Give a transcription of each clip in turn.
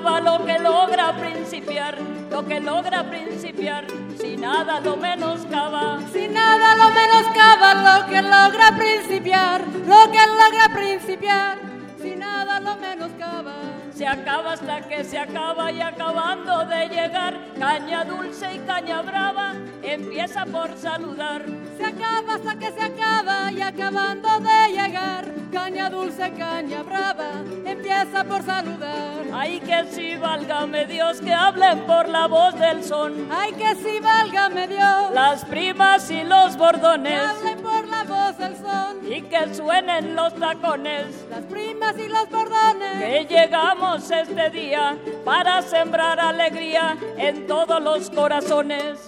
Lo que logra principiar, lo que logra principiar, si nada lo menoscaba. Si nada lo menoscaba lo que logra principiar, lo que logra principiar, si nada lo menoscaba. Se acaba hasta que se acaba y acabando de llegar, caña dulce y caña brava, empieza por saludar. Se acaba hasta que se acaba y acabando de llegar, caña dulce, caña brava, empieza por saludar. Ay que si válgame Dios que hablen por la voz del son. Ay que si válgame Dios. Las primas y los bordones. Que hablen por la voz del son. Y que suenen los tacones. Las primas y los bordones. Que llegamos este día para sembrar alegría en todos los corazones.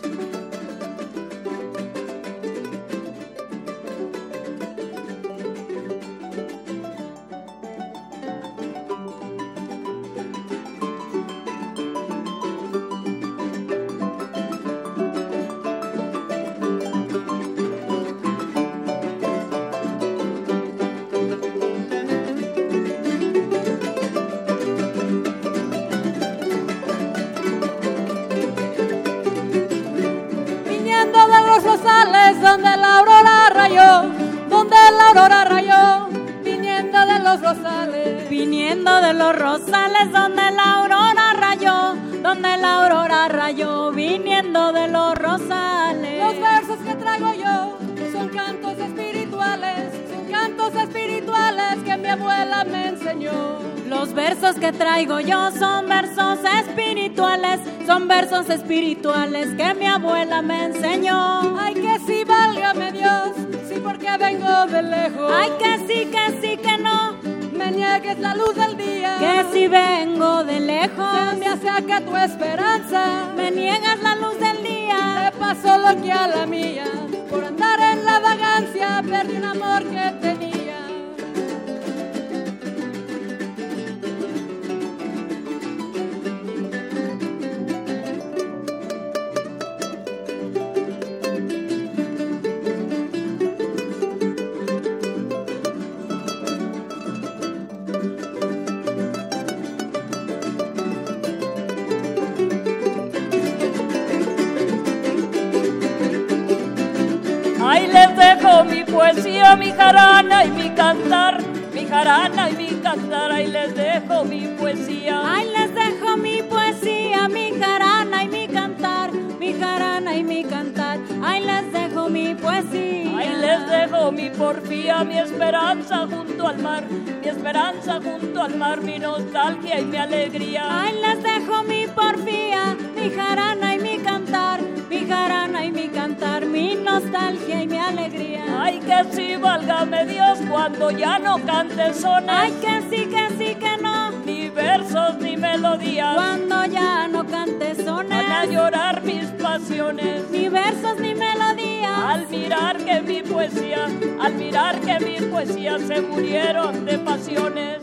Donde la aurora rayó, donde la aurora rayó, viniendo de los rosales, viniendo de los rosales, donde la aurora rayó, donde la aurora rayó, viniendo de los rosales. Los versos que traigo yo son cantos espirituales, son cantos espirituales que mi abuela me enseñó. Los versos que traigo yo son versos espirituales, son versos espirituales que mi abuela me enseñó. Vengo de lejos. Ay, que sí, que sí, que no. Me niegues la luz del día. Que si vengo de lejos. Se me acerca tu esperanza. Me niegas la luz del día. Te pasó lo que a la mía. Por andar en la vagancia perdí un amor que tenía. Jarana y mi cantar, mi jarana y mi cantar, ahí les dejo mi poesía. Ahí les dejo mi poesía, mi jarana y mi cantar, mi jarana y mi cantar, ahí les dejo mi poesía. Ahí les dejo mi porfía, mi esperanza junto al mar, mi esperanza junto al mar, mi nostalgia y mi alegría. Ahí les dejo mi porfía, mi jarana y mi cantar, mi jarana y mi cantar, mi nostalgia y mi alegría. Ay, que sí, válgame Dios, cuando ya no cantes sones. Ay, que sí, que sí, que no. Ni versos ni melodías. Cuando ya no cantes sones. Van a llorar mis pasiones. Ni versos ni melodías. Al mirar que mi poesía, al mirar que mi poesía se murieron de pasiones.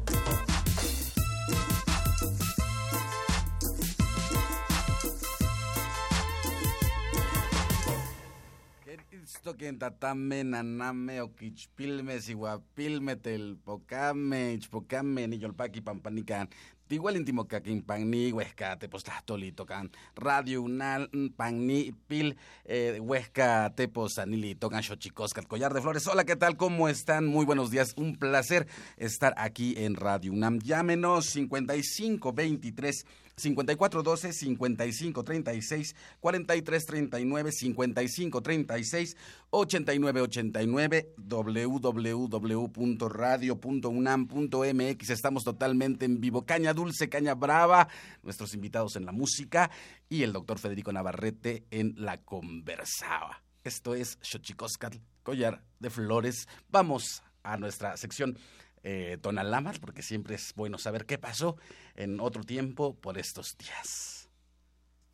Quien tatame, naname, oquichpilme, siguapilme, telpocame, ichpocame, niyolpaqui, pampanican, Igual íntimo caquín pangni, huesca, tolito can, radio unal, pangni, pil, eh, huesca, tepos, anili, tocan, xochicosca, collar de flores. Hola, ¿qué tal? ¿Cómo están? Muy buenos días. Un placer estar aquí en Radio UNAM. Llámenos 55 23 5412 5536 4339 5536 8989 www.radio.unam.mx estamos totalmente en vivo caña dulce caña brava nuestros invitados en la música y el doctor Federico Navarrete en la conversaba esto es Xochicoscatl collar de flores vamos a nuestra sección eh, Tonalamas, porque siempre es bueno saber qué pasó en otro tiempo por estos días.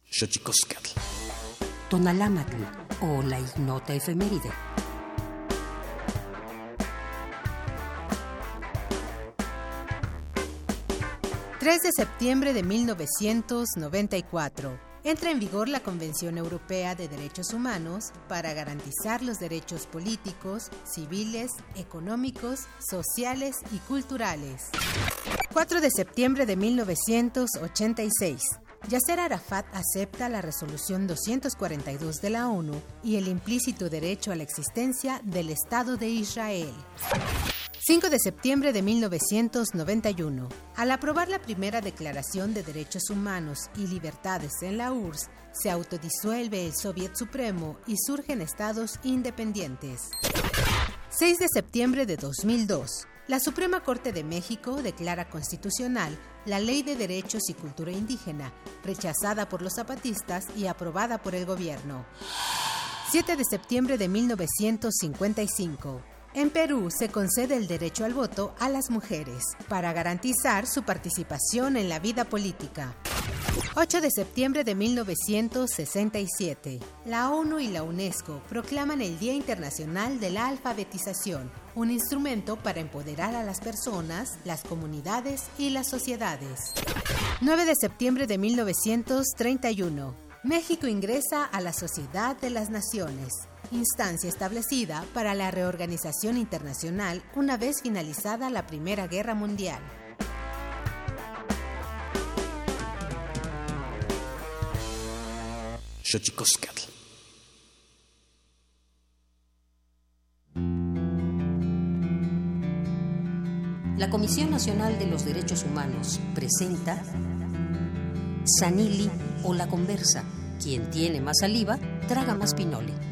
Xochicoscatl. Tonalámatl o la ignota efeméride. ...3 de septiembre de 1994 entra en vigor la Convención Europea de Derechos Humanos para garantizar los derechos políticos, civiles, económicos, sociales y culturales. 4 de septiembre de 1986. Yasser Arafat acepta la resolución 242 de la ONU y el implícito derecho a la existencia del Estado de Israel. 5 de septiembre de 1991. Al aprobar la primera Declaración de Derechos Humanos y Libertades en la URSS, se autodisuelve el Soviet Supremo y surgen estados independientes. 6 de septiembre de 2002. La Suprema Corte de México declara constitucional la Ley de Derechos y Cultura Indígena, rechazada por los zapatistas y aprobada por el gobierno. 7 de septiembre de 1955. En Perú se concede el derecho al voto a las mujeres para garantizar su participación en la vida política. 8 de septiembre de 1967. La ONU y la UNESCO proclaman el Día Internacional de la Alfabetización, un instrumento para empoderar a las personas, las comunidades y las sociedades. 9 de septiembre de 1931. México ingresa a la Sociedad de las Naciones instancia establecida para la reorganización internacional una vez finalizada la Primera Guerra Mundial. La Comisión Nacional de los Derechos Humanos presenta Sanili o la conversa. Quien tiene más saliva, traga más pinole.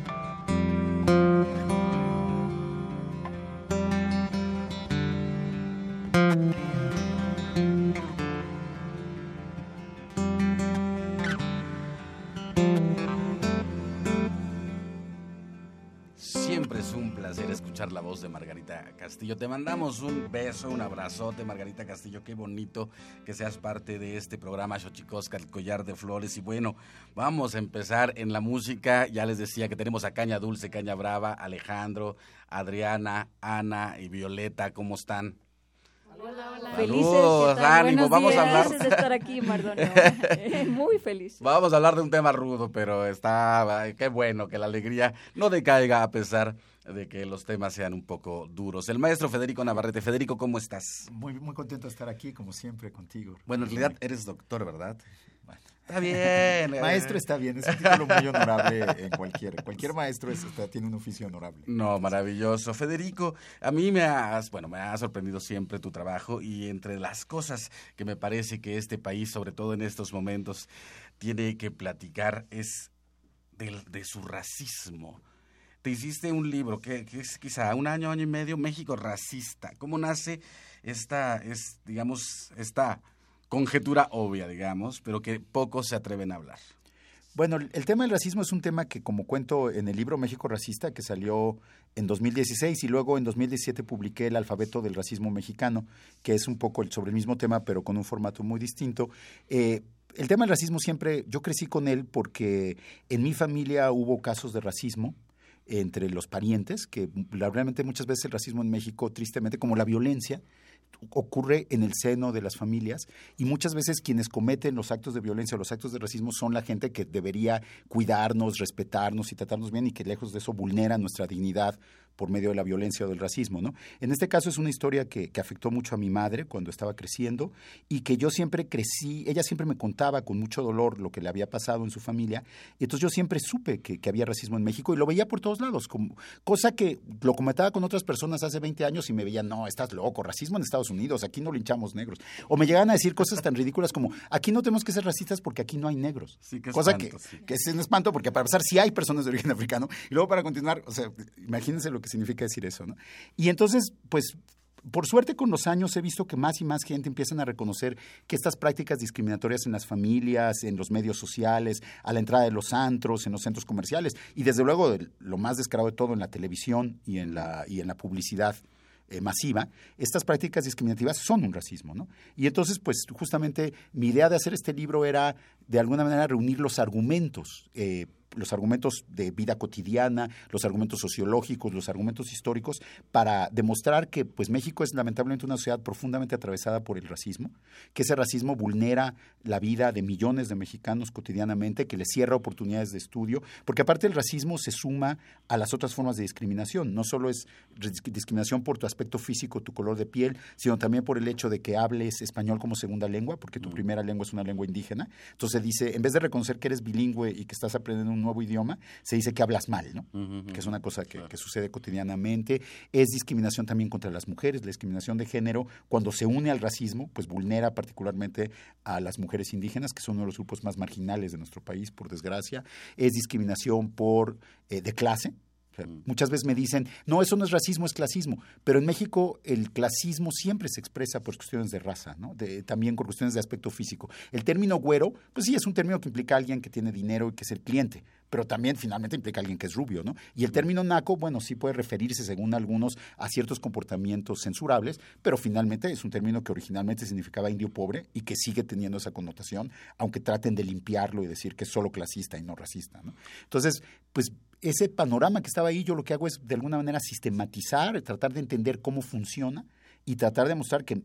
La voz de Margarita Castillo. Te mandamos un beso, un abrazote, Margarita Castillo. Qué bonito que seas parte de este programa Xochicosca, el collar de flores. Y bueno, vamos a empezar en la música. Ya les decía que tenemos a Caña Dulce, Caña Brava, Alejandro, Adriana, Ana y Violeta. ¿Cómo están? Hola, hola. Felices, ánimo, vamos a hablar. de estar aquí, Mardonio. Muy feliz. Vamos a hablar de un tema rudo, pero está, qué bueno que la alegría no decaiga a pesar de que los temas sean un poco duros. El maestro Federico Navarrete. Federico, ¿cómo estás? Muy, muy contento de estar aquí, como siempre, contigo. Bueno, en realidad eres doctor, ¿verdad? Está bien. maestro está bien, es un título muy honorable en cualquier. Cualquier maestro tiene un oficio honorable. No, maravilloso. Federico, a mí me has, bueno, me ha sorprendido siempre tu trabajo y entre las cosas que me parece que este país, sobre todo en estos momentos, tiene que platicar es del, de su racismo te hiciste un libro que, es quizá un año, año y medio, México racista. ¿Cómo nace esta, es, digamos, esta conjetura obvia, digamos, pero que pocos se atreven a hablar? Bueno, el tema del racismo es un tema que, como cuento en el libro México Racista, que salió en 2016 y luego en 2017 publiqué El alfabeto del racismo mexicano, que es un poco sobre el mismo tema, pero con un formato muy distinto. Eh, el tema del racismo siempre, yo crecí con él porque en mi familia hubo casos de racismo entre los parientes, que realmente muchas veces el racismo en México, tristemente, como la violencia, ocurre en el seno de las familias y muchas veces quienes cometen los actos de violencia o los actos de racismo son la gente que debería cuidarnos, respetarnos y tratarnos bien y que lejos de eso vulnera nuestra dignidad por medio de la violencia o del racismo. ¿no? En este caso es una historia que, afectó mucho a mi madre cuando estaba creciendo y que yo siempre crecí, ella siempre me contaba con mucho dolor lo que le había pasado en su familia y entonces yo siempre supe que, había racismo en México y lo veía por todos lados, como, cosa que lo comentaba con otras personas hace 20 años y me veían, no, estás loco, racismo en Estados Unidos, aquí no linchamos negros. O me llegaban a decir cosas tan ridículas como, aquí no tenemos que ser racistas porque aquí no hay negros. Sí, que cosa que, que es un espanto porque para empezar sí hay personas de origen africano y luego para continuar, o sea, imagínense lo que significa decir eso, ¿no? Y entonces, pues por suerte con los años he visto que más y más gente empiezan a reconocer que estas prácticas discriminatorias en las familias, en los medios sociales, a la entrada de los antros, en los centros comerciales y desde luego lo más descarado de todo en la televisión y en la, y en la publicidad eh, masiva, estas prácticas discriminativas son un racismo, ¿no? Y entonces, pues justamente mi idea de hacer este libro era de alguna manera reunir los argumentos eh, los argumentos de vida cotidiana, los argumentos sociológicos, los argumentos históricos, para demostrar que pues, México es lamentablemente una sociedad profundamente atravesada por el racismo, que ese racismo vulnera la vida de millones de mexicanos cotidianamente, que les cierra oportunidades de estudio, porque aparte el racismo se suma a las otras formas de discriminación. No solo es discriminación por tu aspecto físico, tu color de piel, sino también por el hecho de que hables español como segunda lengua, porque tu mm. primera lengua es una lengua indígena. Entonces dice, en vez de reconocer que eres bilingüe y que estás aprendiendo un nuevo idioma, se dice que hablas mal, ¿no? Que es una cosa que, sucede cotidianamente. Es discriminación también contra las mujeres, la discriminación de género, cuando se une al racismo, pues vulnera particularmente a las mujeres indígenas, que son uno de los grupos más marginales de nuestro país, por desgracia. Es discriminación por eh, de clase, muchas veces me dicen, no, eso no es racismo, es clasismo. Pero en México el clasismo siempre se expresa por cuestiones de raza, ¿no? también por cuestiones de aspecto físico. El término güero, pues sí, es un término que implica a alguien que tiene dinero y que es el cliente, pero también finalmente implica a alguien que es rubio, ¿no? Y el término naco, bueno, sí puede referirse, según algunos, a ciertos comportamientos censurables, pero finalmente es un término que originalmente significaba indio pobre y que sigue teniendo esa connotación, aunque traten de limpiarlo y decir que es solo clasista y no racista, ¿no? Entonces, pues ese panorama que estaba ahí, yo lo que hago es de alguna manera sistematizar, tratar de entender cómo funciona y tratar de mostrar que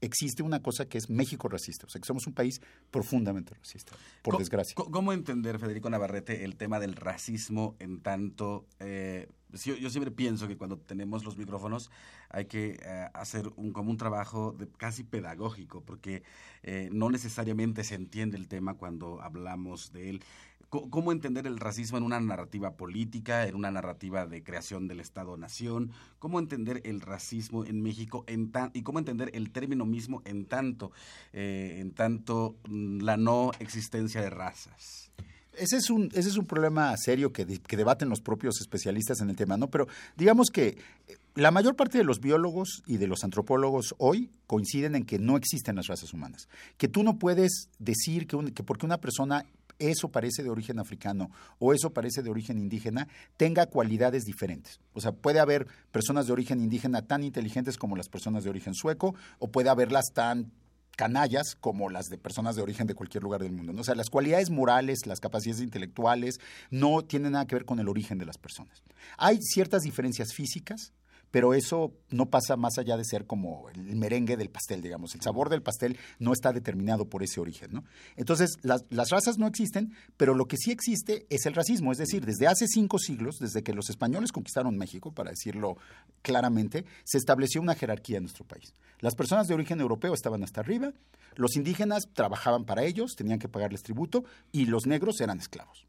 existe una cosa que es México racista, o sea, que somos un país profundamente racista, por desgracia. ¿Cómo entender, Federico Navarrete, el tema del racismo en tanto... Eh, yo, siempre pienso que cuando tenemos los micrófonos hay que eh, hacer un, como un trabajo de, casi pedagógico, porque eh, no necesariamente se entiende el tema cuando hablamos de él. ¿Cómo entender el racismo en una narrativa política, en una narrativa de creación del Estado-Nación? ¿Cómo entender el racismo en México en y cómo entender el término mismo en tanto, eh, en tanto mm, la no existencia de razas? Ese es un, ese es un problema serio que, que, debaten los propios especialistas en el tema, ¿no? Pero digamos que eh, la mayor parte de los biólogos y de los antropólogos hoy coinciden en que no existen las razas humanas. Que tú no puedes decir que porque una persona eso parece de origen africano o eso parece de origen indígena, tenga cualidades diferentes. O sea, puede haber personas de origen indígena tan inteligentes como las personas de origen sueco o puede haberlas tan canallas como las de personas de origen de cualquier lugar del mundo. O sea, las cualidades morales, las capacidades intelectuales no tienen nada que ver con el origen de las personas. Hay ciertas diferencias físicas, pero eso no pasa más allá de ser como el merengue del pastel, digamos. El sabor del pastel no está determinado por ese origen, ¿no? Entonces, las, razas no existen, pero lo que sí existe es el racismo. Es decir, desde hace cinco siglos, desde que los españoles conquistaron México, para decirlo claramente, se estableció una jerarquía en nuestro país. Las personas de origen europeo estaban hasta arriba, los indígenas trabajaban para ellos, tenían que pagarles tributo, y los negros eran esclavos.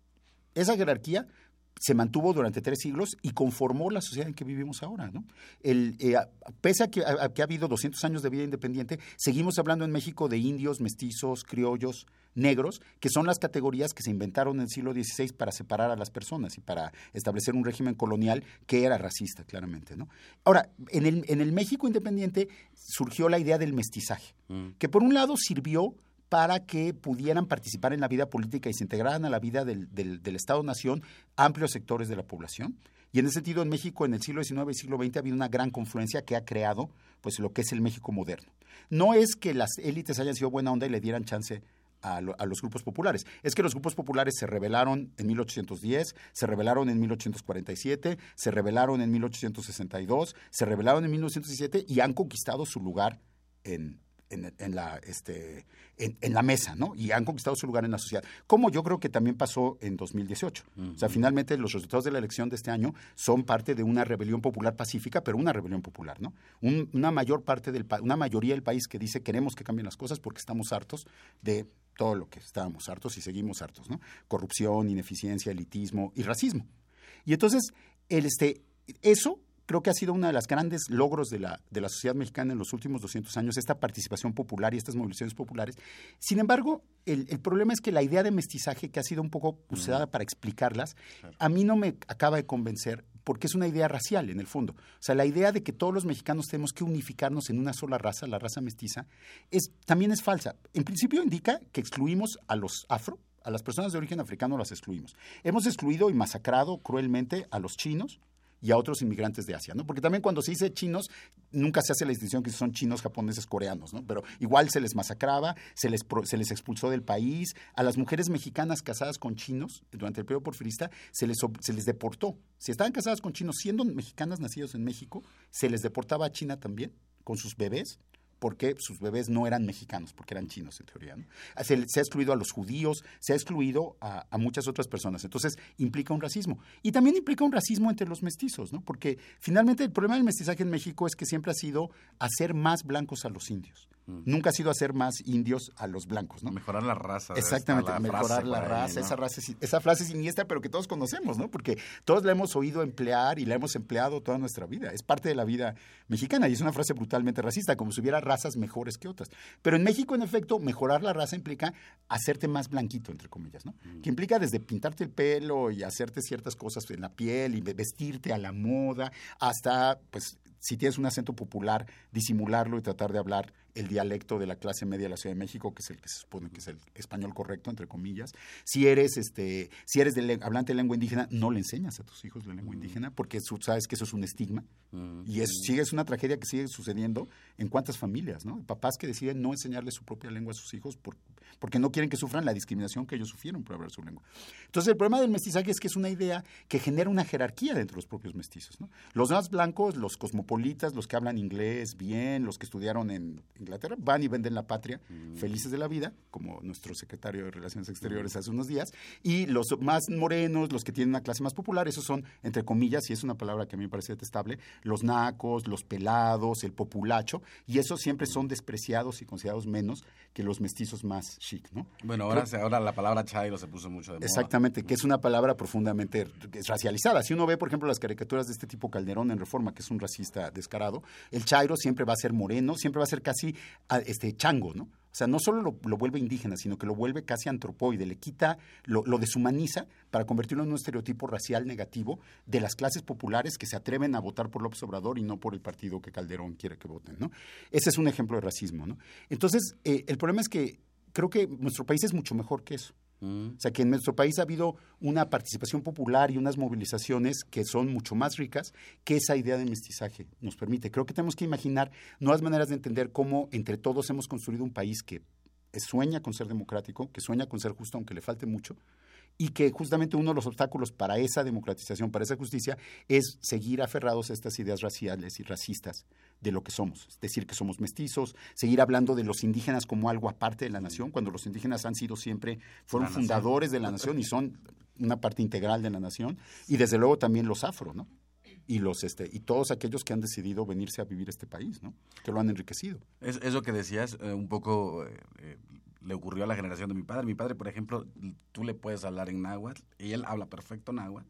Esa jerarquía se mantuvo durante tres siglos y conformó la sociedad en que vivimos ahora. ¿no? El, eh, pese a que, ha habido 200 años de vida independiente, seguimos hablando en México de indios, mestizos, criollos, negros, que son las categorías que se inventaron en el siglo XVI para separar a las personas y para establecer un régimen colonial que era racista, claramente. ¿no? Ahora, en el, en el México independiente surgió la idea del mestizaje, mm. que por un lado sirvió para que pudieran participar en la vida política y se integraran a la vida del, Estado-Nación amplios sectores de la población. Y en ese sentido, en México, en el siglo XIX y siglo XX, ha habido una gran confluencia que ha creado pues, lo que es el México moderno. No es que las élites hayan sido buena onda y le dieran chance a, los grupos populares. Es que los grupos populares se rebelaron en 1810, se rebelaron en 1847, se rebelaron en 1862, se rebelaron en 1917 y han conquistado su lugar en, en, la, este, en, la mesa, ¿no? Y han conquistado su lugar en la sociedad. Como yo creo que también pasó en 2018. O sea, finalmente los resultados de la elección de este año son parte de una rebelión popular pacífica, pero una rebelión popular, ¿no? una mayor parte del una mayoría del país que dice queremos que cambien las cosas porque estamos hartos de todo lo que estábamos hartos y seguimos hartos, ¿no? Corrupción, ineficiencia, elitismo y racismo. Y entonces, el, este, eso creo que ha sido uno de los grandes logros de la, de la sociedad mexicana en los últimos 200 años, esta participación popular y estas movilizaciones populares. Sin embargo, el, problema es que la idea de mestizaje, que ha sido un poco usada para explicarlas, a mí no me acaba de convencer porque es una idea racial en el fondo. O sea, la idea de que todos los mexicanos tenemos que unificarnos en una sola raza, la raza mestiza, es, también es falsa. En principio indica que excluimos a los afro, a las personas de origen africano las excluimos. Hemos excluido y masacrado cruelmente a los chinos, y a otros inmigrantes de Asia, ¿no? Porque también cuando se dice chinos, nunca se hace la distinción que son chinos, japoneses, coreanos, ¿no? Pero igual se les masacraba, se les, se les expulsó del país, a las mujeres mexicanas casadas con chinos durante el periodo porfirista se les, se les deportó. Si estaban casadas con chinos siendo mexicanas nacidos en México, se les deportaba a China también con sus bebés porque sus bebés no eran mexicanos, porque eran chinos en teoría. Se, ha excluido a los judíos, se ha excluido a, muchas otras personas. Entonces, implica un racismo. Y también implica un racismo entre los mestizos, ¿no? porque finalmente el problema del mestizaje en México es que siempre ha sido hacer más blancos a los indios. Mm. Nunca ha sido hacer más indios a los blancos, ¿no? Mejorar la raza. Exactamente, mejorar la raza, esa, raza, esa frase siniestra, pero que todos conocemos, ¿no? Porque todos la hemos oído emplear y la hemos empleado toda nuestra vida. Es parte de la vida mexicana y es una frase brutalmente racista, como si hubiera razas mejores que otras. Pero en México, en efecto, mejorar la raza implica hacerte más blanquito, entre comillas, ¿no? Mm. Que implica desde pintarte el pelo y hacerte ciertas cosas en la piel y vestirte a la moda, hasta, pues, si tienes un acento popular, disimularlo y tratar de hablar el dialecto de la clase media de la Ciudad de México, que es el que se supone que es el español correcto, entre comillas. Si eres, este, si eres de hablante de lengua indígena, no le enseñas a tus hijos la lengua mm. indígena, porque sabes que eso es un estigma. Mm. Y es, sigue, es una tragedia que sigue sucediendo en cuántas familias, ¿no? Papás que deciden no enseñarle su propia lengua a sus hijos por, porque no quieren que sufran la discriminación que ellos sufrieron por hablar su lengua. Entonces, el problema del mestizaje es que es una idea que genera una jerarquía dentro de los propios mestizos. ¿no? Los más blancos, los cosmopolitas, los que hablan inglés bien, los que estudiaron en Inglaterra, van y venden la patria mm. felices de la vida, como nuestro secretario de Relaciones Exteriores mm. hace unos días, y los más morenos, los que tienen una clase más popular, esos son, entre comillas, y es una palabra que a mí me parece detestable, los nacos, los pelados, el populacho, y esos siempre son despreciados y considerados menos que los mestizos más chic, ¿no? Bueno, ahora, ahora la palabra chairo se puso mucho de moda. Exactamente, que es una palabra profundamente racializada. Si uno ve, por ejemplo, las caricaturas de este tipo Calderón en Reforma, que es un racista descarado, el chairo siempre va a ser moreno, siempre va a ser casi este chango, ¿no? O sea, no solo lo, vuelve indígena, sino que lo vuelve casi antropoide, le quita, lo, deshumaniza para convertirlo en un estereotipo racial negativo de las clases populares que se atreven a votar por López Obrador y no por el partido que Calderón quiere que voten, ¿no? Ese es un ejemplo de racismo, ¿no? Entonces, eh, el problema es que creo que nuestro país es mucho mejor que eso. Mm. O sea, que en nuestro país ha habido una participación popular y unas movilizaciones que son mucho más ricas que esa idea de mestizaje nos permite. Creo que tenemos que imaginar nuevas maneras de entender cómo entre todos hemos construido un país que sueña con ser democrático, que sueña con ser justo, aunque le falte mucho, y que justamente uno de los obstáculos para esa democratización, para esa justicia, es seguir aferrados a estas ideas raciales y racistas de lo que somos, es decir, que somos mestizos, seguir hablando de los indígenas como algo aparte de la nación, cuando los indígenas han sido siempre, fueron fundadores de la nación y son una parte integral de la nación, y desde luego también los afro, ¿no? y los este y todos aquellos que han decidido venirse a vivir este país, ¿no? Que lo han enriquecido. Es eso que decías, eh, un poco eh, eh, le ocurrió a la generación de mi padre. Mi padre, por ejemplo, tú le puedes hablar en náhuatl y él habla perfecto náhuatl,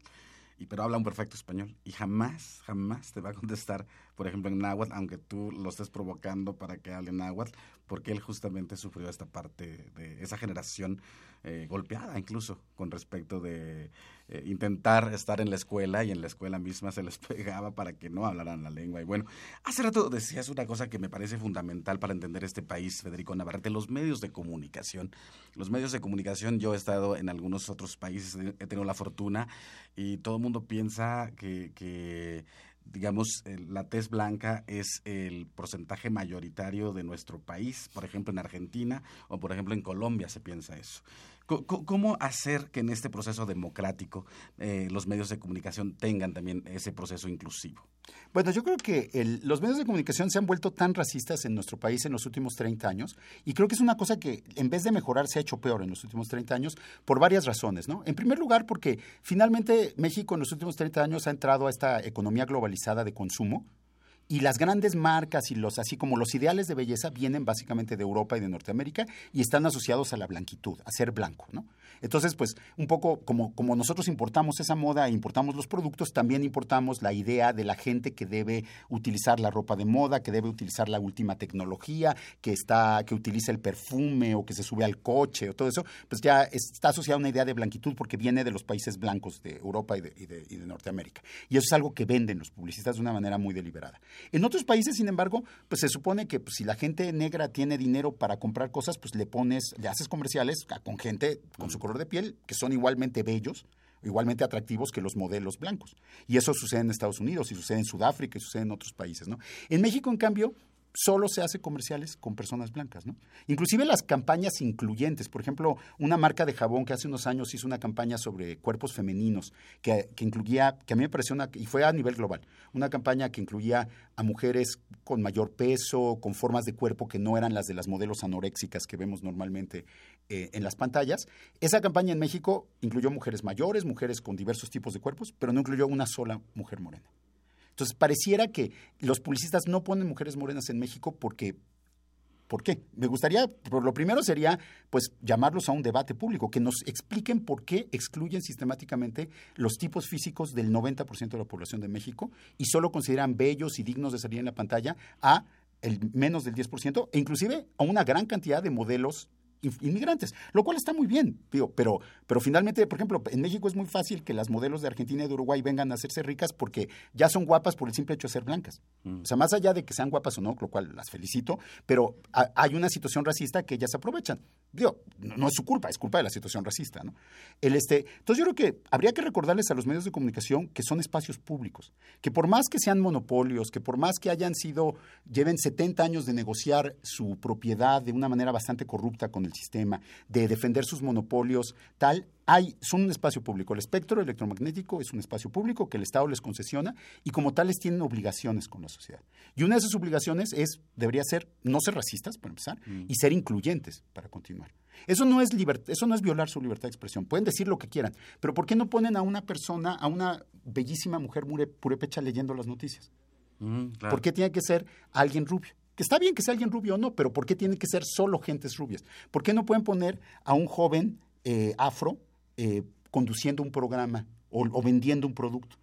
y, pero habla un perfecto español y jamás, jamás te va a contestar, por ejemplo, en náhuatl, aunque tú lo estés provocando para que hable náhuatl, porque él justamente sufrió esta parte de esa generación eh, golpeada incluso con respecto de eh, intentar estar en la escuela y en la escuela misma se les pegaba para que no hablaran la lengua. Y bueno, hace rato decías una cosa que me parece fundamental para entender este país, Federico Navarrete, los medios de comunicación. Los medios de comunicación, yo he estado en algunos otros países, he tenido la fortuna y todo el mundo piensa que, que digamos, eh, la tez blanca es el porcentaje mayoritario de nuestro país, por ejemplo en Argentina o por ejemplo en Colombia se piensa eso. ¿Cómo hacer que en este proceso democrático eh, los medios de comunicación tengan también ese proceso inclusivo? Bueno, yo creo que los medios de comunicación se han vuelto tan racistas en nuestro país en los últimos 30 años y creo que es una cosa que en vez de mejorar se ha hecho peor en los últimos 30 años por varias razones. En primer lugar, porque finalmente México en los últimos 30 años ha entrado a esta economía globalizada de consumo, y las grandes marcas y los así como los ideales de belleza vienen básicamente de Europa y de Norteamérica y están asociados a la blanquitud, a ser blanco, ¿no? Entonces, pues un poco como, como nosotros importamos esa moda e importamos los productos, también importamos la idea de la gente que debe utilizar la ropa de moda, que debe utilizar la última tecnología, que está que utiliza el perfume o que se sube al coche o todo eso, pues ya está asociada una idea de blanquitud porque viene de los países blancos de Europa y de, y de Norteamérica. Y eso es algo que venden los publicistas de una manera muy deliberada. En otros países, sin embargo, pues se supone que pues, si la gente negra tiene dinero para comprar cosas, pues le pones, le haces comerciales con gente con su color de piel que son igualmente bellos, igualmente atractivos que los modelos blancos. Y eso sucede en Estados Unidos y sucede en Sudáfrica y sucede en otros países, ¿no? En México, en cambio, solo se hace comerciales con personas blancas, ¿no? Inclusive las campañas incluyentes, por ejemplo, una marca de jabón que hace unos años hizo una campaña sobre cuerpos femeninos, que, incluía, que a mí me pareció una, y fue a nivel global, una campaña que incluía a mujeres con mayor peso, con formas de cuerpo que no eran las de las modelos anoréxicas que vemos normalmente eh, en las pantallas. Esa campaña en México incluyó mujeres mayores, mujeres con diversos tipos de cuerpos, pero no incluyó una sola mujer morena. Entonces, pareciera que los publicistas no ponen mujeres morenas en México porque ¿Por qué? Me gustaría, lo primero sería, pues, llamarlos a un debate público, que nos expliquen por qué excluyen sistemáticamente los tipos físicos del 90% de la población de México y solo consideran bellos y dignos de salir en la pantalla a el menos del 10% e inclusive a una gran cantidad de modelos inmigrantes, lo cual está muy bien, pero, pero finalmente, por ejemplo, en México es muy fácil que las modelos de Argentina y de Uruguay vengan a hacerse ricas porque ya son guapas por el simple hecho de ser blancas. Mm. O sea, más allá de que sean guapas o no, lo cual las felicito, pero hay una situación racista que ellas aprovechan. Digo, no, es su culpa, es culpa de la situación racista, ¿no? El este, entonces yo creo que habría que recordarles a los medios de comunicación que son espacios públicos, que por más que sean monopolios, que por más que hayan sido, lleven 70 años de negociar su propiedad de una manera bastante corrupta con el sistema, de defender sus monopolios, tal, hay, son un espacio público. El espectro electromagnético es un espacio público que el Estado les concesiona y como tales tienen obligaciones con la sociedad. Y una de esas obligaciones es, debería ser no ser racistas, para empezar, mm. y ser incluyentes para continuar. Eso no, es eso no es violar su libertad de expresión. Pueden decir lo que quieran, pero ¿por qué no ponen a una persona, a una bellísima mujer purépecha leyendo las noticias? Mm, ¿Por qué tiene que ser alguien rubio? Que está bien que sea alguien rubio o no, pero ¿por qué tiene que ser solo gentes rubias? ¿Por qué no pueden poner a un joven eh, afro eh, conduciendo un programa o, vendiendo un producto?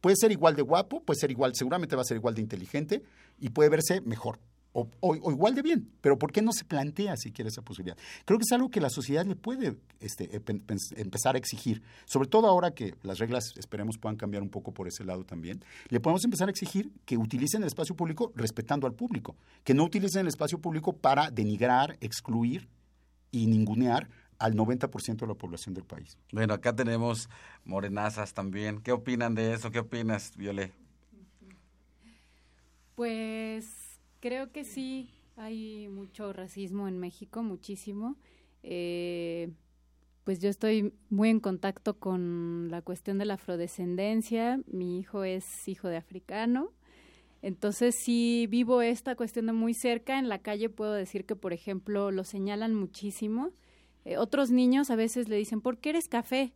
Puede ser igual de guapo, puede ser igual, seguramente va a ser igual de inteligente y puede verse mejor. O, o, igual de bien, pero ¿por qué no se plantea siquiera esa posibilidad? Creo que es algo que la sociedad le puede este, empezar a exigir, sobre todo ahora que las reglas, esperemos, puedan cambiar un poco por ese lado también. Le podemos empezar a exigir que utilicen el espacio público respetando al público, que no utilicen el espacio público para denigrar, excluir y ningunear al 90% de la población del país. Bueno, acá tenemos morenazas también. ¿Qué opinan de eso? ¿Qué opinas, Violé? Pues creo que sí, hay mucho racismo en México, muchísimo. Eh, pues yo estoy muy en contacto con la cuestión de la afrodescendencia. Mi hijo es hijo de africano. Entonces, si vivo esta cuestión de muy cerca, en la calle puedo decir que, por ejemplo, lo señalan muchísimo eh, otros niños a veces le dicen, ¿por qué eres café?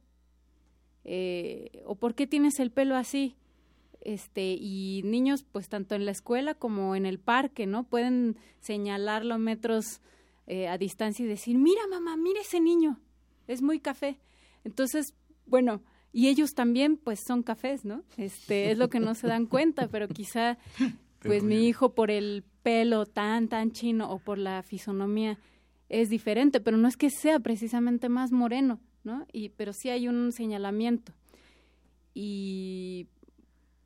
Eh, o ¿por qué tienes el pelo así? Este, y niños, pues tanto en la escuela como en el parque, ¿no? Pueden señalarlo metros eh, a distancia y decir, mira mamá, mira ese niño, es muy café. Entonces, bueno, y ellos también, pues son cafés, ¿no? Este, es lo que no se dan cuenta, pero quizá, pues mi hijo por el pelo tan, tan chino o por la fisonomía es diferente, pero no es que sea precisamente más moreno, ¿no? Y, pero sí hay un señalamiento. Y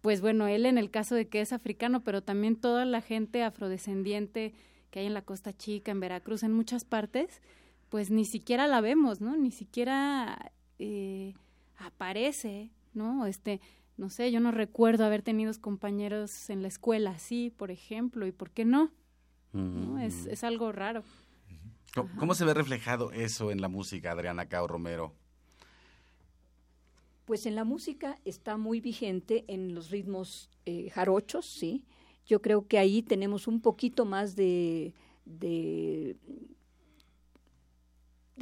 pues bueno, él en el caso de que es africano, pero también toda la gente afrodescendiente que hay en la Costa Chica, en Veracruz, en muchas partes, pues ni siquiera la vemos, ¿no? Ni siquiera eh, aparece, ¿no? Este, no sé, yo no recuerdo haber tenido compañeros en la escuela así, por ejemplo, y por qué no. ¿No? Es, es algo raro. ¿Cómo, cómo se ve reflejado eso en la música, Adriana Cao Romero? Pues en la música está muy vigente en los ritmos eh, jarochos, sí. Yo creo que ahí tenemos un poquito más de, de,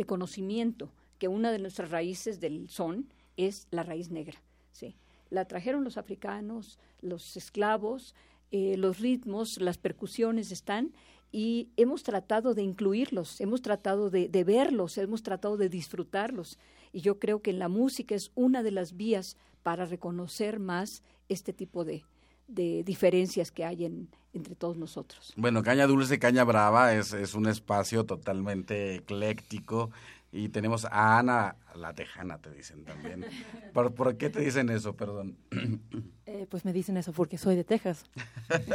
conocimiento, que una de nuestras raíces del son es la raíz negra, sí. La trajeron los africanos, los esclavos, eh, los ritmos, las percusiones están y hemos tratado de incluirlos, hemos tratado de, verlos, hemos tratado de disfrutarlos. Y yo creo que en la música es una de las vías para reconocer más este tipo de, de diferencias que hay en, entre todos nosotros. Bueno, Caña Dulce, Caña Brava es, es un espacio totalmente ecléctico y tenemos a Ana, la tejana, te dicen también. ¿Por, por qué te dicen eso, perdón? Eh, pues me dicen eso porque soy de Texas.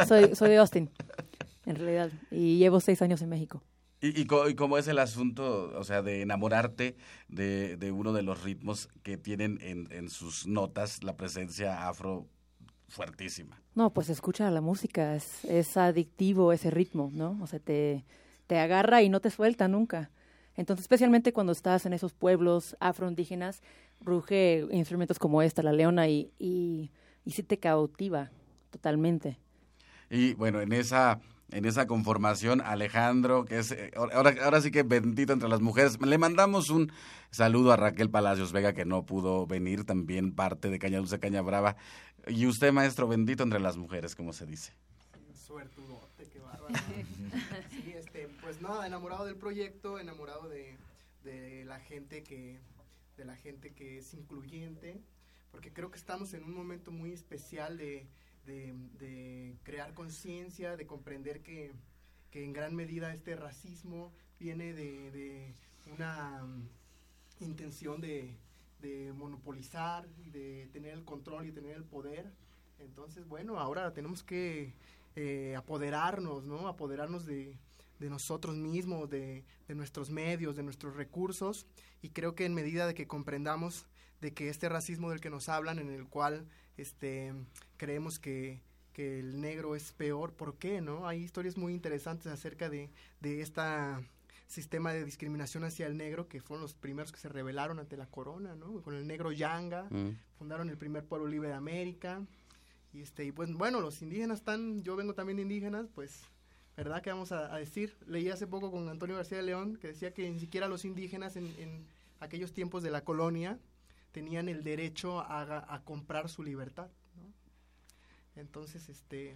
soy, soy de Austin, en realidad, y llevo seis años en México. ¿Y, y, y cómo es el asunto, o sea, de enamorarte de, de uno de los ritmos que tienen en, en sus notas la presencia afro fuertísima? No, pues escucha la música, es, es adictivo ese ritmo, ¿no? O sea, te, te agarra y no te suelta nunca. Entonces, especialmente cuando estás en esos pueblos afroindígenas, ruge instrumentos como esta, la leona, y, y, y sí te cautiva totalmente. Y bueno, en esa, en esa conformación, Alejandro, que es eh, ahora, ahora sí que bendito entre las mujeres, le mandamos un saludo a Raquel Palacios Vega, que no pudo venir, también parte de Caña Dulce, Caña Brava. Y usted, maestro, bendito entre las mujeres, como se dice. Suertudote, qué bárbaro. sí, este, pues nada, enamorado del proyecto, enamorado de, de la gente que de la gente que es incluyente, porque creo que estamos en un momento muy especial de, de, crear conciencia, de comprender que, que, en gran medida este racismo viene de, una um, intención de, de monopolizar de tener el control y tener el poder. Entonces, bueno, ahora tenemos que eh, apoderarnos, ¿no? Apoderarnos de, de nosotros mismos, de, de, nuestros medios, de nuestros recursos. Y creo que en medida de que comprendamos de que este racismo del que nos hablan, en el cual este, creemos que, que el negro es peor, ¿por qué? no? Hay historias muy interesantes acerca de, de esta sistema de discriminación hacia el negro, que fueron los primeros que se rebelaron ante la corona, ¿no? Con el negro Yanga, mm. fundaron el primer pueblo libre de América. Y, este, y pues bueno, los indígenas están, yo vengo también de indígenas, pues, ¿verdad? ¿Qué vamos a, a, decir? Leí hace poco con Antonio García de León que decía que ni siquiera los indígenas en, en aquellos tiempos de la colonia tenían el derecho a, a comprar su libertad, ¿no? Entonces, este,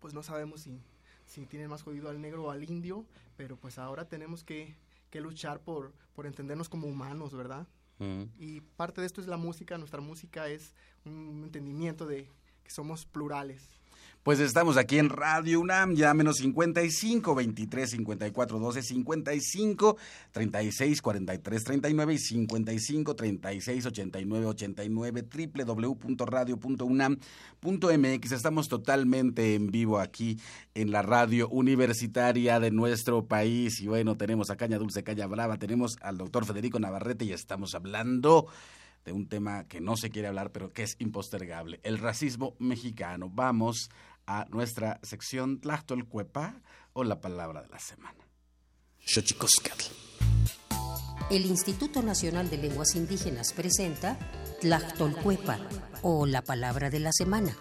pues no sabemos si, si tienen más jodido al negro o al indio, pero pues ahora tenemos que, que luchar por, por entendernos como humanos, ¿verdad? Uh -huh. Y parte de esto es la música, nuestra música es un entendimiento de que somos plurales. Pues estamos aquí en Radio UNAM, ya menos 55 23 54 12 55 36 43 39 y 55 36 89 89 www.radio.unam.mx. Estamos totalmente en vivo aquí en la radio universitaria de nuestro país. Y bueno, tenemos a Caña Dulce, Caña Brava, tenemos al doctor Federico Navarrete y estamos hablando de un tema que no se quiere hablar, pero que es impostergable, el racismo mexicano. Vamos a nuestra sección Tlachtolcuepa o la palabra de la semana. El Instituto Nacional de Lenguas Indígenas presenta Tlachtolcuepa o la palabra de la semana.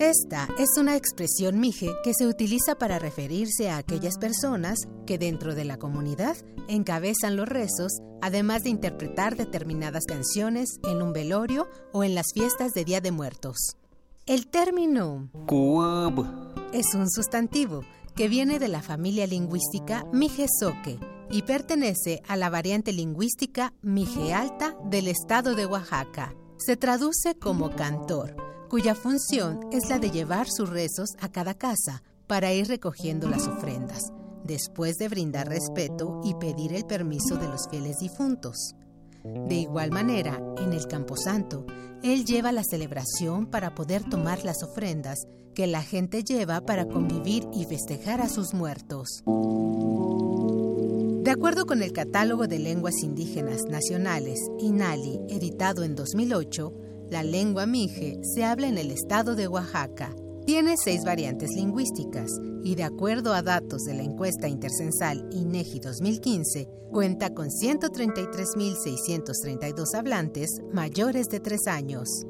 Esta es una expresión mije que se utiliza para referirse a aquellas personas que dentro de la comunidad encabezan los rezos, además de interpretar determinadas canciones en un velorio o en las fiestas de Día de Muertos. El término es un sustantivo que viene de la familia lingüística Mijezoque y pertenece a la variante lingüística Mije Alta del estado de Oaxaca. Se traduce como cantor cuya función es la de llevar sus rezos a cada casa para ir recogiendo las ofrendas, después de brindar respeto y pedir el permiso de los fieles difuntos. De igual manera, en el Camposanto, él lleva la celebración para poder tomar las ofrendas que la gente lleva para convivir y festejar a sus muertos. De acuerdo con el Catálogo de Lenguas Indígenas Nacionales, INALI, editado en 2008, la lengua mije se habla en el estado de Oaxaca. Tiene seis variantes lingüísticas y, de acuerdo a datos de la encuesta intercensal INEGI 2015, cuenta con 133.632 hablantes mayores de tres años.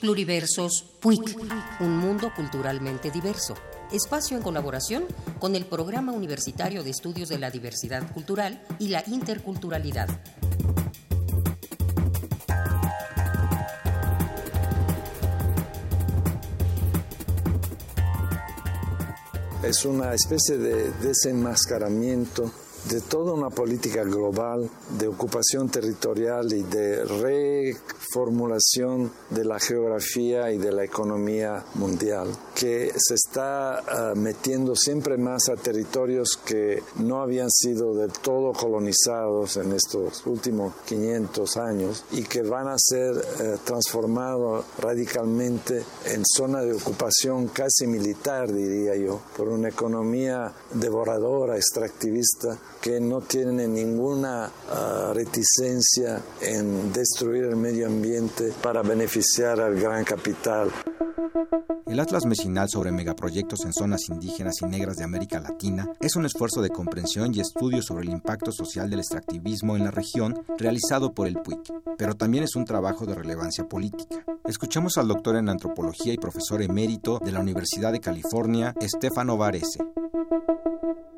Pluriversos PUIC, un mundo culturalmente diverso. Espacio en colaboración con el Programa Universitario de Estudios de la Diversidad Cultural y la Interculturalidad. Es una especie de desenmascaramiento de toda una política global de ocupación territorial y de reformulación de la geografía y de la economía mundial, que se está ah, metiendo siempre más a territorios que no habían sido del todo colonizados en estos últimos 500 años y que van a ser eh, transformados radicalmente en zona de ocupación casi militar, diría yo, por una economía devoradora, extractivista, que no tiene ninguna ah, reticencia en destruir el medio ambiente para beneficiar al gran capital. El Atlas Mecinal sobre megaproyectos en zonas indígenas y negras de América Latina es un esfuerzo de comprensión y estudio sobre el impacto social del extractivismo en la región realizado por el PUIC, pero también es un trabajo de relevancia política. Escuchamos al doctor en antropología y profesor emérito de la Universidad de California, Stefano Varese.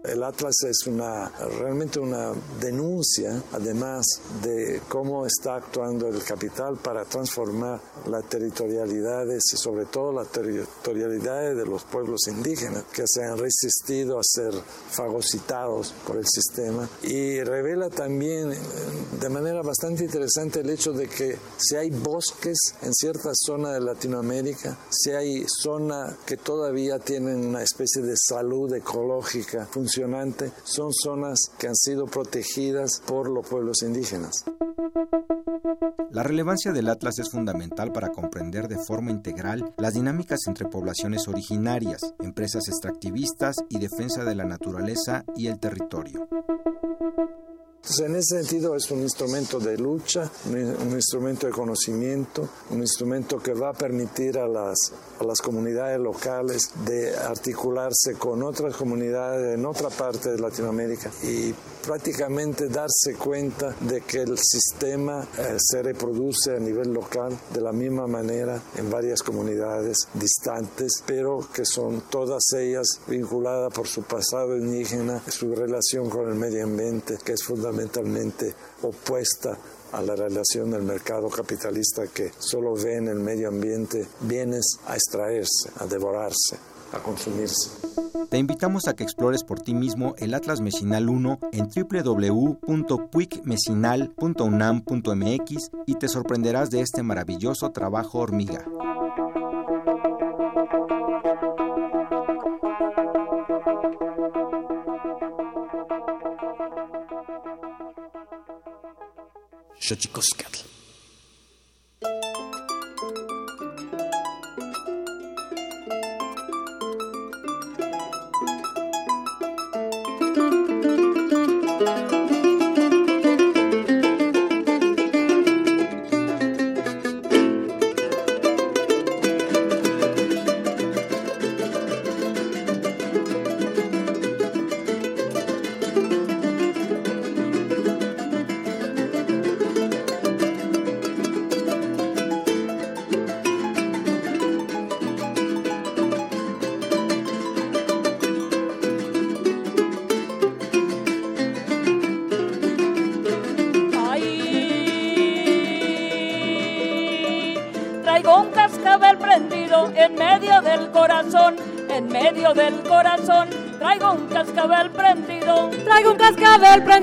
El Atlas es una, realmente una denuncia, además de cómo está actuando el capital para transformar las territorialidades, sobre todo las territorialidades de los pueblos indígenas, que se han resistido a ser fagocitados por el sistema. Y revela también de manera bastante interesante el hecho de que si hay bosques en ciertas zonas de Latinoamérica, si hay zonas que todavía tienen una especie de salud ecológica funcional, son zonas que han sido protegidas por los pueblos indígenas. La relevancia del Atlas es fundamental para comprender de forma integral las dinámicas entre poblaciones originarias, empresas extractivistas y defensa de la naturaleza y el territorio. En ese sentido es un instrumento de lucha, un instrumento de conocimiento, un instrumento que va a permitir a las a las comunidades locales de articularse con otras comunidades en otra parte de Latinoamérica y prácticamente darse cuenta de que el sistema eh, se reproduce a nivel local de la misma manera en varias comunidades distantes, pero que son todas ellas vinculadas por su pasado indígena, su relación con el medio ambiente, que es fundamentalmente opuesta a la relación del mercado capitalista que solo ve en el medio ambiente bienes a extraerse, a devorarse, a consumirse. Te invitamos a que explores por ti mismo el Atlas Mecinal 1 en www.puicmecinal.unam.mx y te sorprenderás de este maravilloso trabajo hormiga. Sjøtjikoskall.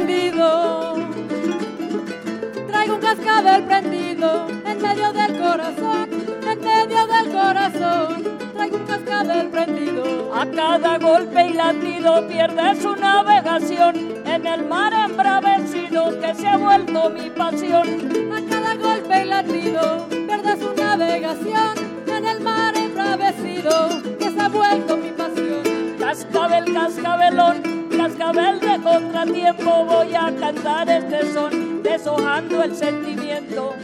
Prendido. Traigo un cascabel prendido en medio del corazón, en medio del corazón. Traigo un cascabel prendido. A cada golpe y latido pierde su navegación en el mar embravecido que se ha vuelto mi pasión. A cada golpe y latido pierde su navegación en el mar embravecido que se ha vuelto mi pasión. Cascabel, cascabelón, cascabel de contratiempo voy a cantar este son, deshojando el sentimiento.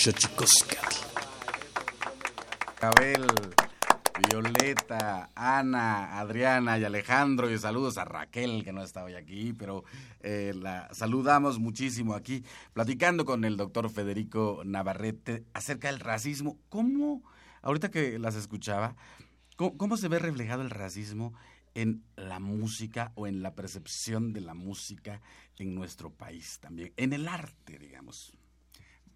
Xochicoscatl. Abel, Violeta, Ana, Adriana y Alejandro y saludos a Raquel que no está hoy aquí, pero eh, la saludamos muchísimo aquí platicando con el doctor Federico Navarrete acerca del racismo. ¿Cómo, ahorita que las escuchaba, cómo, cómo se ve reflejado el racismo en la música o en la percepción de la música en nuestro país también, en el arte, digamos?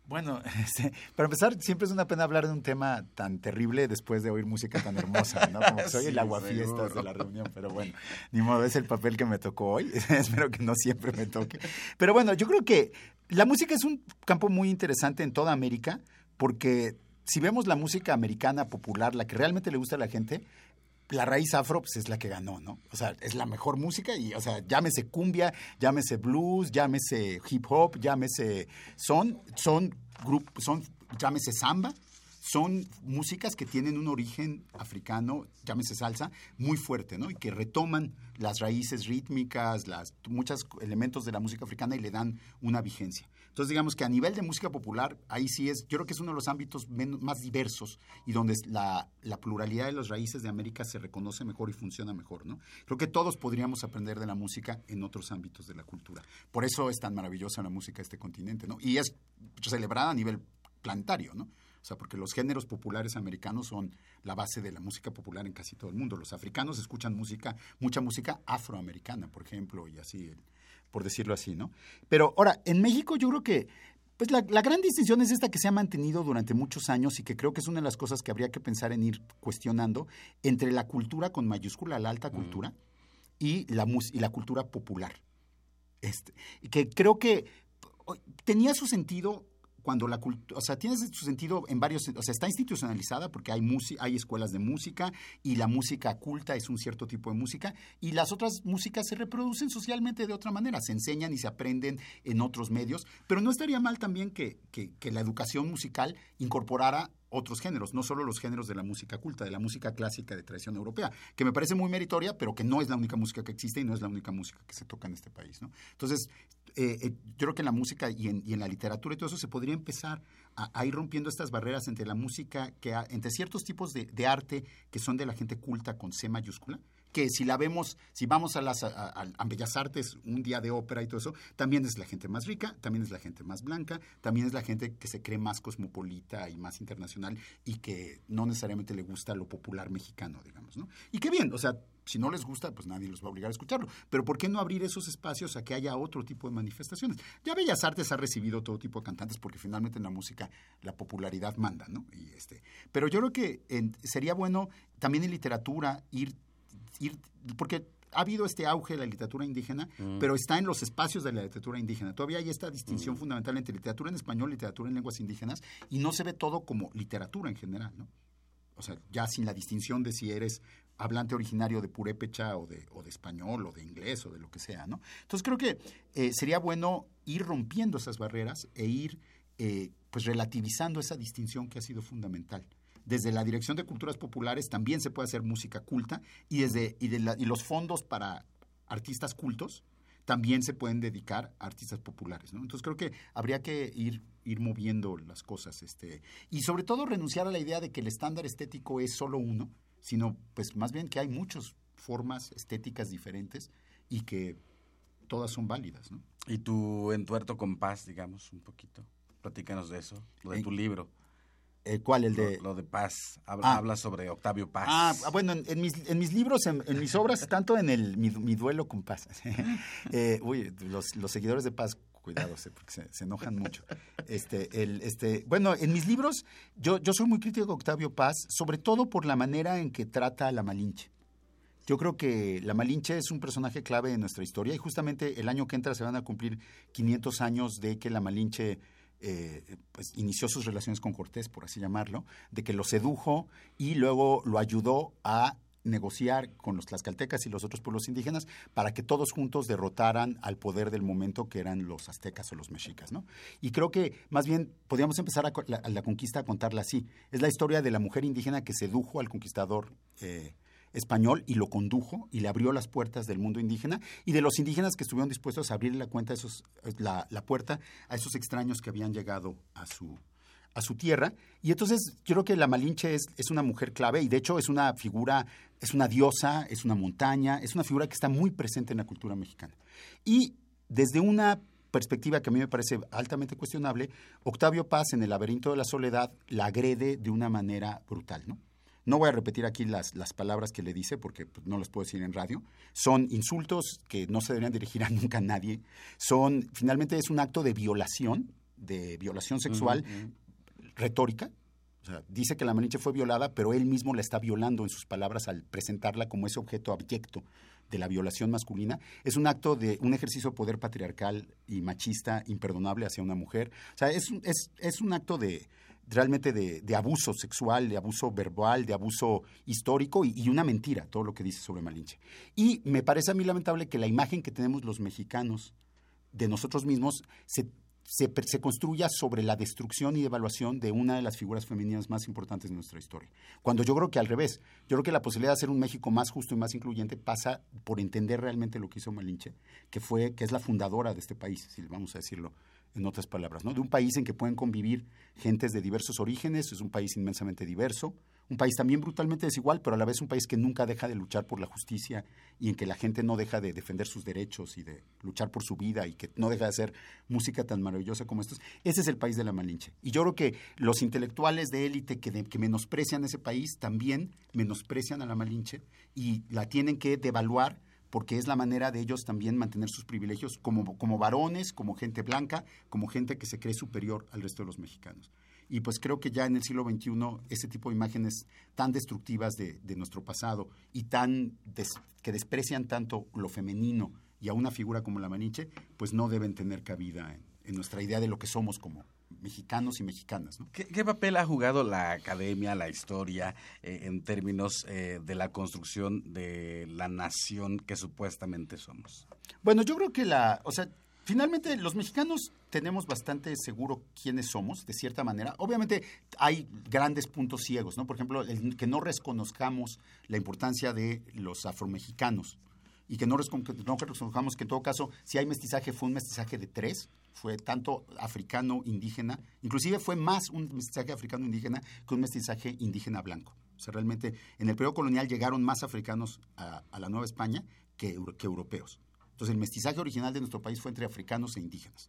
Bueno, este, para empezar, siempre es una pena hablar de un tema tan terrible después de oír música tan hermosa, ¿no? Como que soy el aguafiestas de la reunión, pero bueno, ni modo, es el papel que me tocó hoy. Espero que no siempre me toque. Pero bueno, yo creo que la música es un campo muy interesante en toda América, porque si vemos la música americana popular, la que realmente le gusta a la gente, la raíz afro pues, es la que ganó, ¿no? O sea, es la mejor música y, o sea, llámese cumbia, llámese blues, llámese hip hop, llámese son, son grupos, son, llámese samba, son músicas que tienen un origen africano, llámese salsa, muy fuerte, ¿no? Y que retoman las raíces rítmicas, las, muchos elementos de la música africana y le dan una vigencia. Entonces, digamos que a nivel de música popular, ahí sí es, yo creo que es uno de los ámbitos menos- más diversos y donde la, la pluralidad de las raíces de América se reconoce mejor y funciona mejor, ¿no? Creo que todos podríamos aprender de la música en otros ámbitos de la cultura. Por eso es tan maravillosa la música de este continente, ¿no? Y es celebrada a nivel planetario, ¿no? O sea, porque los géneros populares americanos son la base de la música popular en casi todo el mundo. Los africanos escuchan música, mucha música afroamericana, por ejemplo, y así, por decirlo así, ¿no? Pero ahora, en México yo creo que pues la, la gran distinción es esta que se ha mantenido durante muchos años y que creo que es una de las cosas que habría que pensar en ir cuestionando entre la cultura con mayúscula, la alta cultura, y, la, mus- y la cultura popular. Este, y que creo que tenía su sentido cuando la cultura, o sea, tiene su sentido en varios, o sea, está institucionalizada porque hay hay escuelas de música y la música culta es un cierto tipo de música y las otras músicas se reproducen socialmente de otra manera, se enseñan y se aprenden en otros medios, pero no estaría mal también que- que la educación musical incorporara otros géneros, no solo los géneros de la música culta, de la música clásica de tradición europea, que me parece muy meritoria, pero que no es la única música que existe y no es la única música que se toca en este país. ¿no? Entonces, eh, eh, yo creo que en la música y en, y en la literatura y todo eso se podría empezar a, ir rompiendo estas barreras entre la música, que ha- entre ciertos tipos de, de arte que son de la gente culta con C mayúscula, que si la vemos, si vamos a las a, a- Bellas Artes, un día de ópera y todo eso, también es la gente más rica, también es la gente más blanca, también es la gente que se cree más cosmopolita y más internacional y que no necesariamente le gusta lo popular mexicano, digamos, ¿no? Y qué bien, o sea, si no les gusta, pues nadie los va a obligar a escucharlo. Pero ¿por qué no abrir esos espacios a que haya otro tipo de manifestaciones? Ya Bellas Artes ha recibido todo tipo de cantantes porque finalmente en la música la popularidad manda, ¿no? Y este, pero yo creo que en- sería bueno también en literatura ir, ir porque ha habido este auge de la literatura indígena, Mm. pero está en los espacios de la literatura indígena. Todavía hay esta distinción fundamental entre literatura en español, literatura en lenguas indígenas, y no se ve todo como literatura en general, ¿no? O sea, ya sin la distinción de si eres hablante originario de purépecha o de, o de español o de inglés o de lo que sea, ¿no? Entonces creo que eh, sería bueno ir rompiendo esas barreras e ir eh, pues relativizando esa distinción que ha sido fundamental. Desde la Dirección de Culturas Populares también se puede hacer música culta y, desde, y, de la- y los fondos para artistas cultos también se pueden dedicar a artistas populares. ¿no? Entonces creo que habría que ir, ir moviendo las cosas. Este, y sobre todo renunciar a la idea de que el estándar estético es solo uno, sino pues más bien que hay muchas formas estéticas diferentes y que todas son válidas. ¿no? Y tu entuerto compás, digamos, un poquito. Platícanos de eso, lo de tu libro. Eh, ¿Cuál? El de... Lo, lo de Paz. Habla, Ah. habla sobre Octavio Paz. Ah, ah, bueno, en, en mis, en mis libros, en, en mis obras, tanto en el mi, mi duelo con Paz. eh, uy, los, los seguidores de Paz, cuidado, porque se, se enojan mucho. Este, el, este, bueno, en mis libros, yo, yo soy muy crítico de Octavio Paz, sobre todo por la manera en que trata a la Malinche. Yo creo que la Malinche es un personaje clave en nuestra historia y justamente el año que entra se van a cumplir 500 años de que la Malinche eh, pues, inició sus relaciones con Cortés, por así llamarlo, de que lo sedujo y luego lo ayudó a negociar con los tlaxcaltecas y los otros pueblos indígenas para que todos juntos derrotaran al poder del momento que eran los aztecas o los mexicas, ¿no? Y creo que más bien podríamos empezar a, la conquista a contarla así. Es la historia de la mujer indígena que sedujo al conquistador eh, español y lo condujo y le abrió las puertas del mundo indígena y de los indígenas que estuvieron dispuestos a abrirle la, cuenta a esos, la, la puerta a esos extraños que habían llegado a su, a su tierra. Y entonces creo que la Malinche es, es una mujer clave y de hecho es una figura, es una diosa, es una montaña, es una figura que está muy presente en la cultura mexicana. Y desde una perspectiva que a mí me parece altamente cuestionable, Octavio Paz en El laberinto de la soledad la agrede de una manera brutal, ¿no? No voy a repetir aquí las, las palabras que le dice porque pues, no las puedo decir en radio. Son insultos que no se deberían dirigir a nunca a nadie. Son, finalmente es un acto de violación de violación sexual retórica. O sea, dice que la Malinche fue violada, pero él mismo la está violando en sus palabras al presentarla como ese objeto abyecto de la violación masculina. Es un acto de un ejercicio de poder patriarcal y machista imperdonable hacia una mujer. O sea, es, es, es un acto de realmente de, abuso sexual, de abuso verbal, de abuso histórico y, una mentira, todo lo que dice sobre Malinche. Y me parece a mí lamentable que la imagen que tenemos los mexicanos de nosotros mismos se, se construya sobre la destrucción y devaluación de una de las figuras femeninas más importantes de nuestra historia. Cuando yo creo que al revés, yo creo que la posibilidad de hacer un México más justo y más incluyente pasa por entender realmente lo que hizo Malinche, que fue que es la fundadora de este país, si vamos a decirlo en otras palabras, ¿no? De un país en que pueden convivir gentes de diversos orígenes, es un país inmensamente diverso, un país también brutalmente desigual, pero a la vez un país que nunca deja de luchar por la justicia y en que la gente no deja de defender sus derechos y de luchar por su vida y que no deja de hacer música tan maravillosa como estos. Ese es el país de la Malinche. Y yo creo que los intelectuales de élite que, de- que menosprecian ese país también menosprecian a la Malinche y la tienen que devaluar porque es la manera de ellos también mantener sus privilegios como, como varones, como gente blanca, como gente que se cree superior al resto de los mexicanos. Y pues creo que ya en el siglo XXI ese tipo de imágenes tan destructivas de, nuestro pasado y tan des- que desprecian tanto lo femenino y a una figura como la Maniche, pues no deben tener cabida en, en nuestra idea de lo que somos como mexicanos y mexicanas. ¿no? ¿Qué, qué papel ha jugado la academia, la historia, eh, en términos eh, de la construcción de la nación que supuestamente somos? Bueno, yo creo que la, o sea, finalmente los mexicanos tenemos bastante seguro quiénes somos, de cierta manera. Obviamente hay grandes puntos ciegos, ¿no? Por ejemplo, el que no reconozcamos la importancia de los afromexicanos y que no, rescon- que no reconozcamos que en todo caso, si hay mestizaje, fue un mestizaje de tres, fue tanto africano, indígena, inclusive fue más un mestizaje africano indígena que un mestizaje indígena blanco. O sea, realmente en el periodo colonial llegaron más africanos a, a la Nueva España que, euro- que europeos. Entonces el mestizaje original de nuestro país fue entre africanos e indígenas,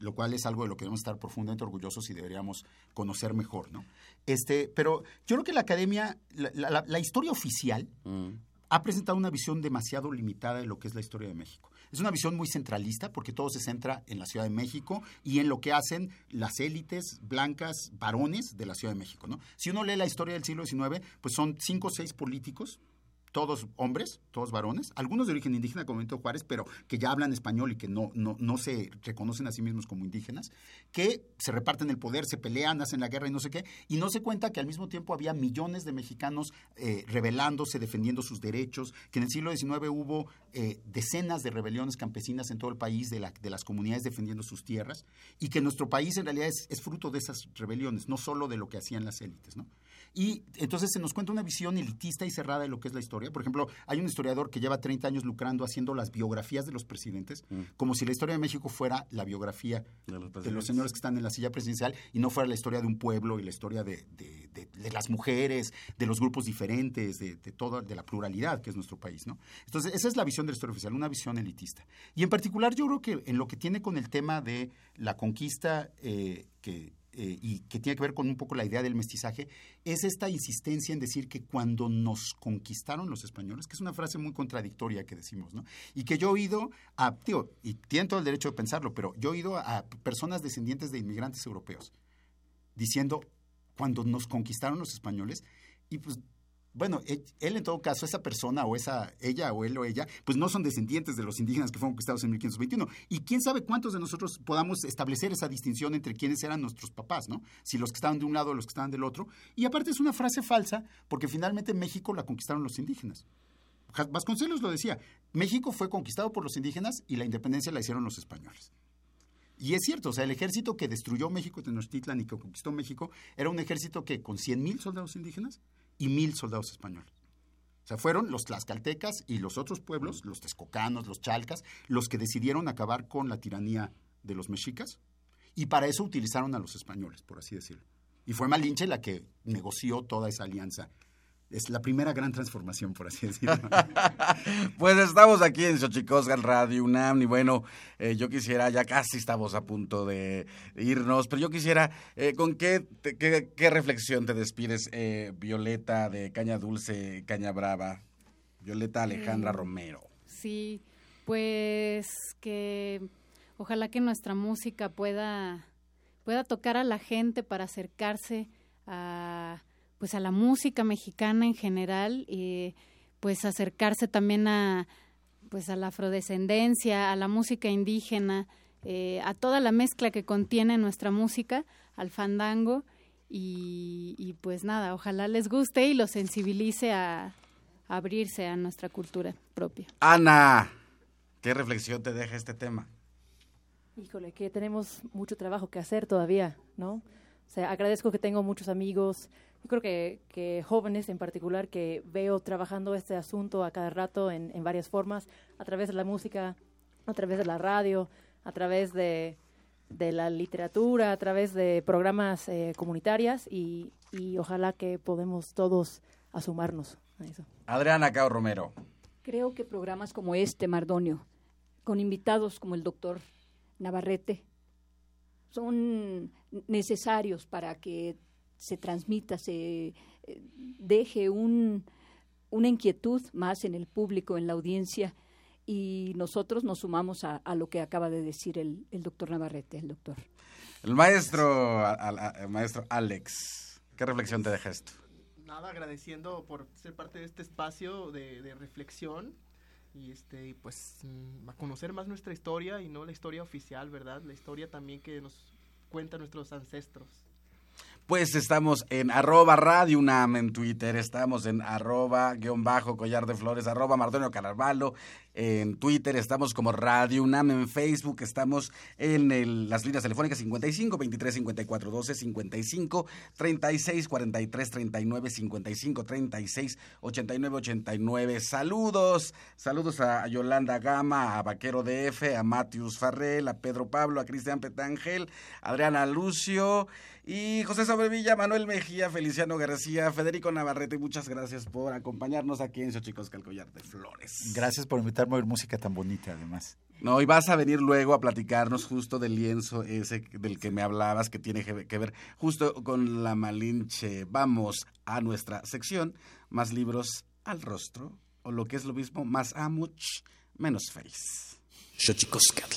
lo cual es algo de lo que debemos estar profundamente orgullosos y deberíamos conocer mejor, ¿no? Este, pero yo creo que la academia, la, la- la historia oficial ha presentado una visión demasiado limitada de lo que es la historia de México. Es una visión muy centralista porque todo se centra en la Ciudad de México y en lo que hacen las élites blancas, varones de la Ciudad de México. ¿no? Si uno lee la historia del siglo XIX, pues son cinco o seis políticos todos hombres, todos varones, algunos de origen indígena, como Benito Juárez, pero que ya hablan español y que no, no, no se reconocen a sí mismos como indígenas, que se reparten el poder, se pelean, hacen la guerra y no sé qué, y no se cuenta que al mismo tiempo había millones de mexicanos eh, rebelándose, defendiendo sus derechos, que en el siglo XIX hubo eh, decenas de rebeliones campesinas en todo el país, de, la- de las comunidades defendiendo sus tierras, y que nuestro país en realidad es, es fruto de esas rebeliones, no solo de lo que hacían las élites, ¿no? Y entonces se nos cuenta una visión elitista y cerrada de lo que es la historia. Por ejemplo, hay un historiador que lleva 30 años lucrando haciendo las biografías de los presidentes, como si la historia de México fuera la biografía de los, señores que están en la silla presidencial y no fuera la historia de un pueblo y la historia de, de- las mujeres, de los grupos diferentes, de, de toda de la pluralidad que es nuestro país. ¿no? Entonces, esa es la visión de la historia oficial, una visión elitista. Y en particular, yo creo que en lo que tiene con el tema de la conquista eh, que eh, y que tiene que ver con un poco la idea del mestizaje, es esta insistencia en decir que cuando nos conquistaron los españoles, que es una frase muy contradictoria que decimos, ¿no? Y que yo he oído a, tío, y tienen todo el derecho de pensarlo, pero yo he oído a personas descendientes de inmigrantes europeos diciendo cuando nos conquistaron los españoles, y pues bueno, él, en todo caso, esa persona o esa, ella o él o ella, pues no son descendientes de los indígenas que fueron conquistados en 1521. Y quién sabe cuántos de nosotros podamos establecer esa distinción entre quiénes eran nuestros papás, ¿no? Si los que estaban de un lado o los que estaban del otro. Y aparte es una frase falsa, porque finalmente México la conquistaron los indígenas. Vasconcelos lo decía, México fue conquistado por los indígenas y la independencia la hicieron los españoles. Y es cierto, o sea, el ejército que destruyó México, Tenochtitlan y que conquistó México, era un ejército que con 100 mil soldados indígenas y mil soldados españoles. O sea, fueron los tlaxcaltecas y los otros pueblos, los texcocanos, los chalcas, los que decidieron acabar con la tiranía de los mexicas y para eso utilizaron a los españoles, por así decirlo. Y fue Malinche la que negoció toda esa alianza. Es la primera gran transformación, por así decirlo. Pues estamos aquí en Xochicosgal Radio UNAM y bueno, eh, yo quisiera, ya casi estamos a punto de irnos, pero yo quisiera, eh, ¿con qué, te- qué, qué reflexión te despides, eh, Violeta de Caña Dulce, Caña Brava? Violeta Alejandra Eh, Romero. Sí, pues que ojalá que nuestra música pueda, pueda tocar a la gente para acercarse a, pues a la música mexicana en general y pues acercarse también a, pues a la afrodescendencia, a la música indígena, eh, a toda la mezcla que contiene nuestra música, al fandango y, y pues nada, ojalá les guste y los sensibilice a, a abrirse a nuestra cultura propia. Ana, ¿qué reflexión te deja este tema? Híjole, que tenemos mucho trabajo que hacer todavía, ¿no? O sea, agradezco que tengo muchos amigos, yo creo que, que jóvenes en particular, que veo trabajando este asunto a cada rato en, en varias formas, a través de la música, a través de la radio, a través de, de la literatura, a través de programas eh, comunitarias y, y ojalá que podemos todos asumarnos a eso. Adriana Cao Romero. Creo que programas como este, Mardonio, con invitados como el doctor Navarrete, son necesarios para que se transmita, se eh, deje un, una inquietud más en el público, en la audiencia, y nosotros nos sumamos a, a lo que acaba de decir el, el, doctor Navarrete, el doctor. El maestro, a, a, el maestro Alex, ¿qué reflexión te deja esto? Nada, agradeciendo por ser parte de este espacio de, de reflexión y este pues mm, a conocer más nuestra historia y no la historia oficial, ¿verdad? La historia también que nos cuentan nuestros ancestros. Pues estamos en arroba Radio UNAM en Twitter, estamos en arroba guion bajo collar de flores, arroba Mardonio Carvalho en Twitter, estamos como Radio UNAM en Facebook, estamos en el, las líneas telefónicas 55 23 54 12, 55 36 43 39, 55 36 89 89. Saludos, saludos a Yolanda Gama, a Vaquero DF, a Matius Farrell, a Pedro Pablo, a Cristian Petangel, a Adriana Lucio y José Sobrevilla, Manuel Mejía, Feliciano García, Federico Navarrete, muchas gracias por acompañarnos aquí en Xochicosca, el collar de flores. Gracias por invitarme a oír música tan bonita, además. No, y vas a venir luego a platicarnos justo del lienzo ese del que me hablabas, que tiene que ver justo con la Malinche. Vamos a nuestra sección, más libros al rostro, o lo que es lo mismo, más amuch, menos face. Xochicoscatl.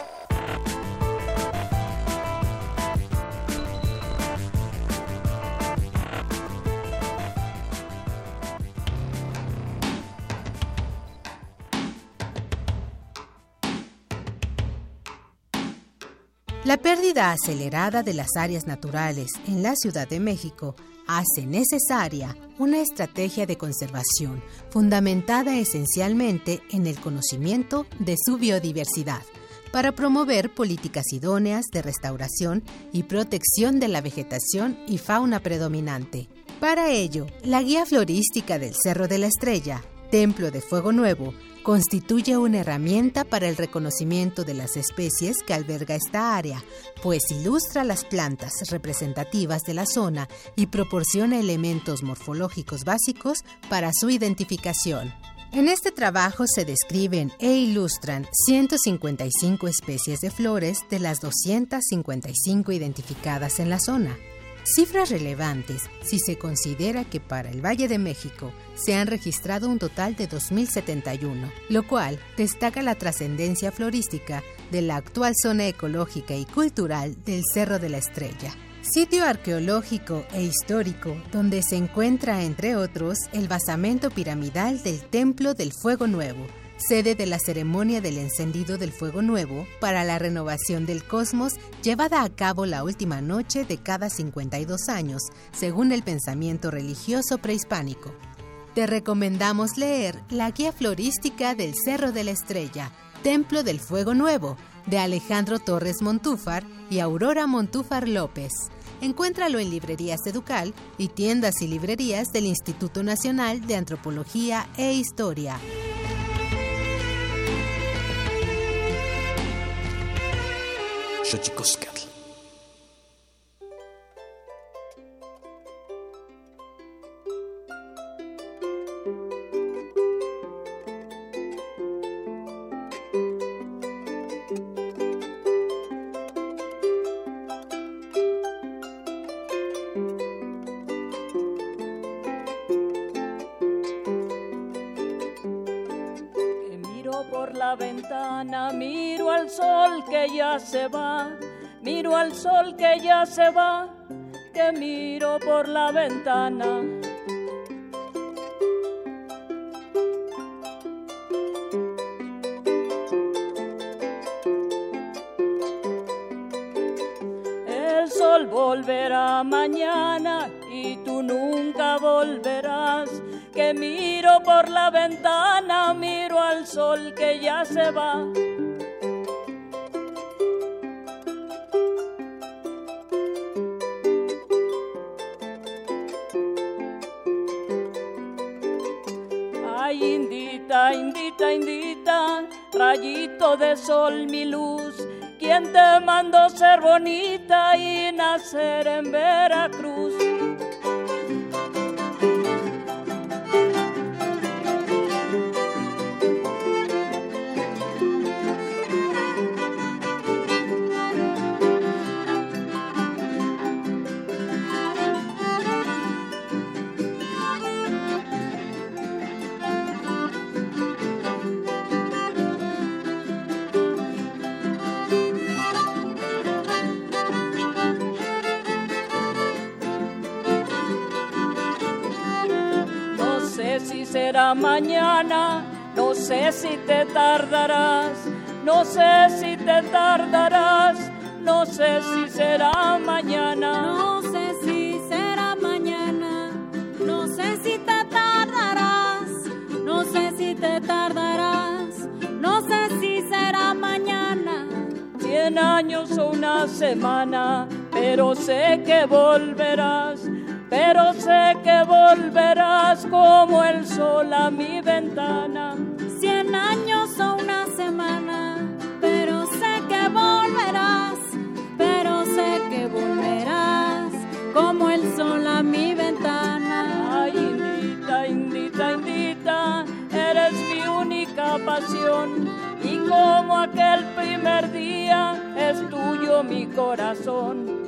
La pérdida acelerada de las áreas naturales en la Ciudad de México hace necesaria una estrategia de conservación fundamentada esencialmente en el conocimiento de su biodiversidad para promover políticas idóneas de restauración y protección de la vegetación y fauna predominante. Para ello, la guía florística del Cerro de la Estrella, Templo de Fuego Nuevo, constituye una herramienta para el reconocimiento de las especies que alberga esta área, pues ilustra las plantas representativas de la zona y proporciona elementos morfológicos básicos para su identificación. En este trabajo se describen e ilustran 155 especies de flores de las 255 identificadas en la zona. Cifras relevantes si se considera que para el Valle de México se han registrado un total de 2.071, lo cual destaca la trascendencia florística de la actual zona ecológica y cultural del Cerro de la Estrella. Sitio arqueológico e histórico donde se encuentra, entre otros, el basamento piramidal del Templo del Fuego Nuevo, sede de la ceremonia del encendido del fuego nuevo para la renovación del cosmos llevada a cabo la última noche de cada 52 años, según el pensamiento religioso prehispánico. Te recomendamos leer la guía florística del Cerro de la Estrella, Templo del Fuego Nuevo, de Alejandro Torres Montúfar y Aurora Montúfar López. Encuéntralo en librerías Educal y tiendas y librerías del Instituto Nacional de Antropología e Historia. Xochicoscatl. Se va, miro al sol que ya se va, que miro por la ventana. El sol volverá mañana y tú nunca volverás. Que miro por la ventana, miro al sol que ya se va. Indita, rayito de sol, mi luz. ¿Quién te mandó ser bonita y nacer en Veracruz? Será mañana, no sé si te tardarás, no sé si te tardarás, no sé si será mañana. No sé si será mañana, no sé si te tardarás, no sé si te tardarás, no sé si será mañana. Cien años o una semana, pero sé que volverás, pero sé que volverás como el sol a mi ventana. Cien años o una semana, pero sé que volverás, pero sé que volverás como el sol a mi ventana. Ay, indita, indita, indita, eres mi única pasión. Y como aquel primer día es tuyo mi corazón.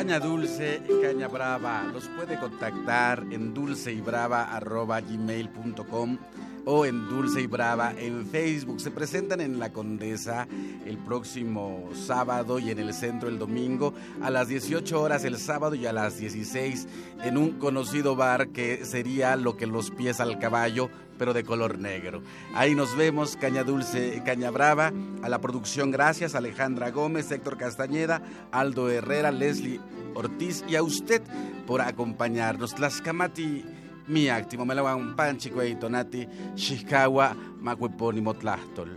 Caña Dulce Caña Brava los puede contactar en dulceybrava.gmail.com o en Dulce y Brava en Facebook. Se presentan en La Condesa el próximo sábado y en el centro el domingo a las 18 horas el sábado y a las 16 en un conocido bar que sería lo que los pies al caballo pero de color negro. Ahí nos vemos, Caña Dulce, Caña Brava, a la producción gracias, Alejandra Gómez, Héctor Castañeda, Aldo Herrera, Leslie Ortiz y a usted por acompañarnos. Tlascamati miak, timomelawan panchi tonati, motlahtol.